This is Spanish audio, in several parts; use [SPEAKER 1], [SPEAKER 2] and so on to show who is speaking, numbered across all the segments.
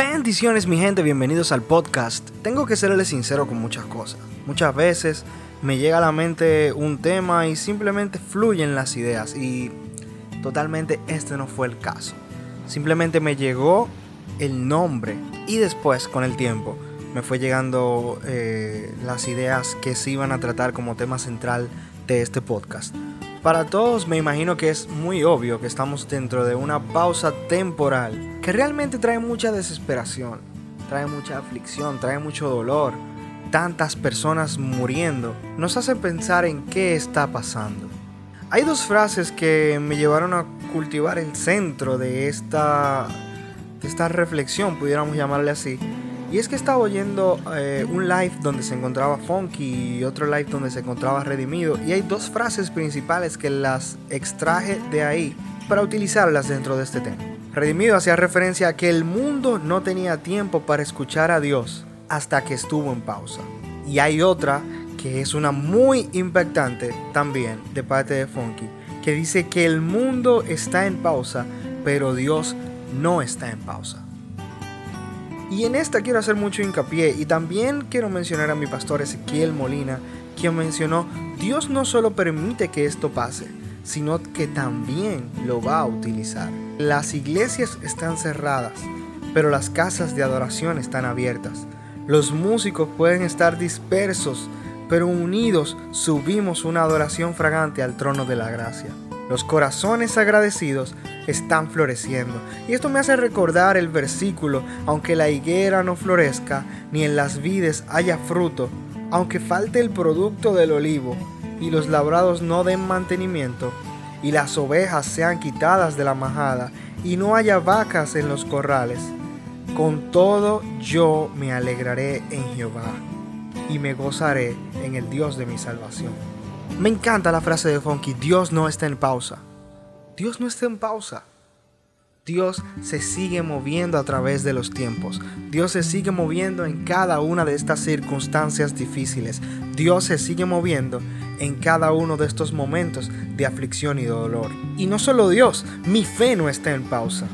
[SPEAKER 1] Bendiciones mi gente, bienvenidos al podcast. Tengo que serles sincero con muchas cosas. Muchas veces me llega a la mente un tema y simplemente fluyen las ideas y totalmente este no fue el caso. Simplemente me llegó el nombre y después con el tiempo me fue llegando eh, las ideas que se iban a tratar como tema central de este podcast. Para todos me imagino que es muy obvio que estamos dentro de una pausa temporal que realmente trae mucha desesperación, trae mucha aflicción, trae mucho dolor. Tantas personas muriendo nos hace pensar en qué está pasando. Hay dos frases que me llevaron a cultivar el centro de esta, de esta reflexión, pudiéramos llamarle así, y es que estaba oyendo eh, un live donde se encontraba Funky y otro live donde se encontraba Redimido. Y hay dos frases principales que las extraje de ahí para utilizarlas dentro de este tema. Redimido hacía referencia a que el mundo no tenía tiempo para escuchar a Dios hasta que estuvo en pausa. Y hay otra que es una muy impactante también de parte de Funky, que dice que el mundo está en pausa, pero Dios no está en pausa. Y en esta quiero hacer mucho hincapié y también quiero mencionar a mi pastor Ezequiel Molina, quien mencionó, Dios no solo permite que esto pase, sino que también lo va a utilizar. Las iglesias están cerradas, pero las casas de adoración están abiertas. Los músicos pueden estar dispersos, pero unidos subimos una adoración fragante al trono de la gracia. Los corazones agradecidos están floreciendo. Y esto me hace recordar el versículo, aunque la higuera no florezca, ni en las vides haya fruto, aunque falte el producto del olivo, y los labrados no den mantenimiento, y las ovejas sean quitadas de la majada, y no haya vacas en los corrales, con todo yo me alegraré en Jehová, y me gozaré en el Dios de mi salvación. Me encanta la frase de Funky, Dios no está en pausa. Dios no está en pausa. Dios se sigue moviendo a través de los tiempos. Dios se sigue moviendo en cada una de estas circunstancias difíciles. Dios se sigue moviendo en cada uno de estos momentos de aflicción y dolor. Y no solo Dios, mi fe no está en pausa.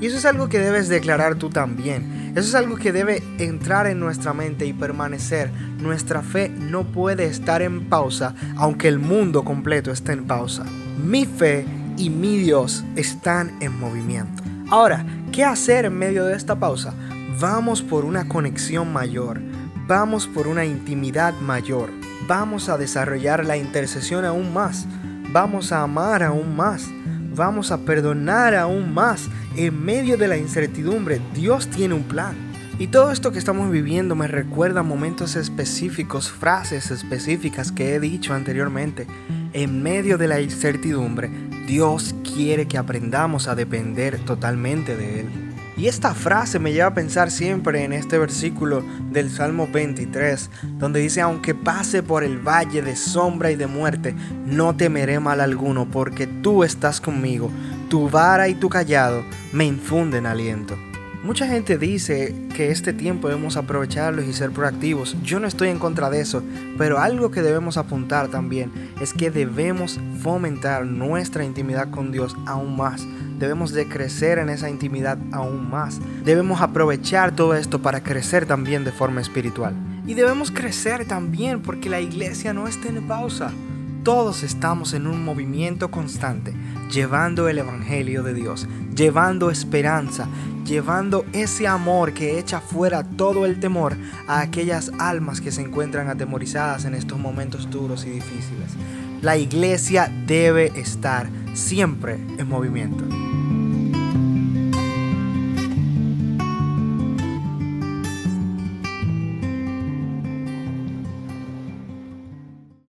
[SPEAKER 1] Y eso es algo que debes declarar tú también. Eso es algo que debe entrar en nuestra mente y permanecer. Nuestra fe no puede estar en pausa aunque el mundo completo esté en pausa. Mi fe y mi Dios están en movimiento. Ahora, ¿qué hacer en medio de esta pausa? Vamos por una conexión mayor. Vamos por una intimidad mayor. Vamos a desarrollar la intercesión aún más. Vamos a amar aún más vamos a perdonar aún más. En medio de la incertidumbre, Dios tiene un plan. Y todo esto que estamos viviendo me recuerda momentos específicos, frases específicas que he dicho anteriormente. En medio de la incertidumbre, Dios quiere que aprendamos a depender totalmente de Él. Y esta frase me lleva a pensar siempre en este versículo del Salmo 23, donde dice, aunque pase por el valle de sombra y de muerte, no temeré mal alguno, porque tú estás conmigo, tu vara y tu callado me infunden aliento. Mucha gente dice que este tiempo debemos aprovecharlo y ser proactivos. Yo no estoy en contra de eso, pero algo que debemos apuntar también es que debemos fomentar nuestra intimidad con Dios aún más. Debemos de crecer en esa intimidad aún más. Debemos aprovechar todo esto para crecer también de forma espiritual. Y debemos crecer también porque la iglesia no está en pausa. Todos estamos en un movimiento constante, llevando el Evangelio de Dios, llevando esperanza, llevando ese amor que echa fuera todo el temor a aquellas almas que se encuentran atemorizadas en estos momentos duros y difíciles. La iglesia debe estar siempre en movimiento.